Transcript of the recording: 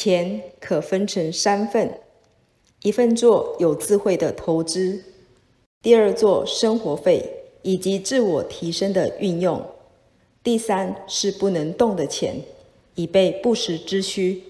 钱可分成三份一份做有智慧的投资第二做生活费以及自我提升的运用第三是不能动的钱以备不时之需。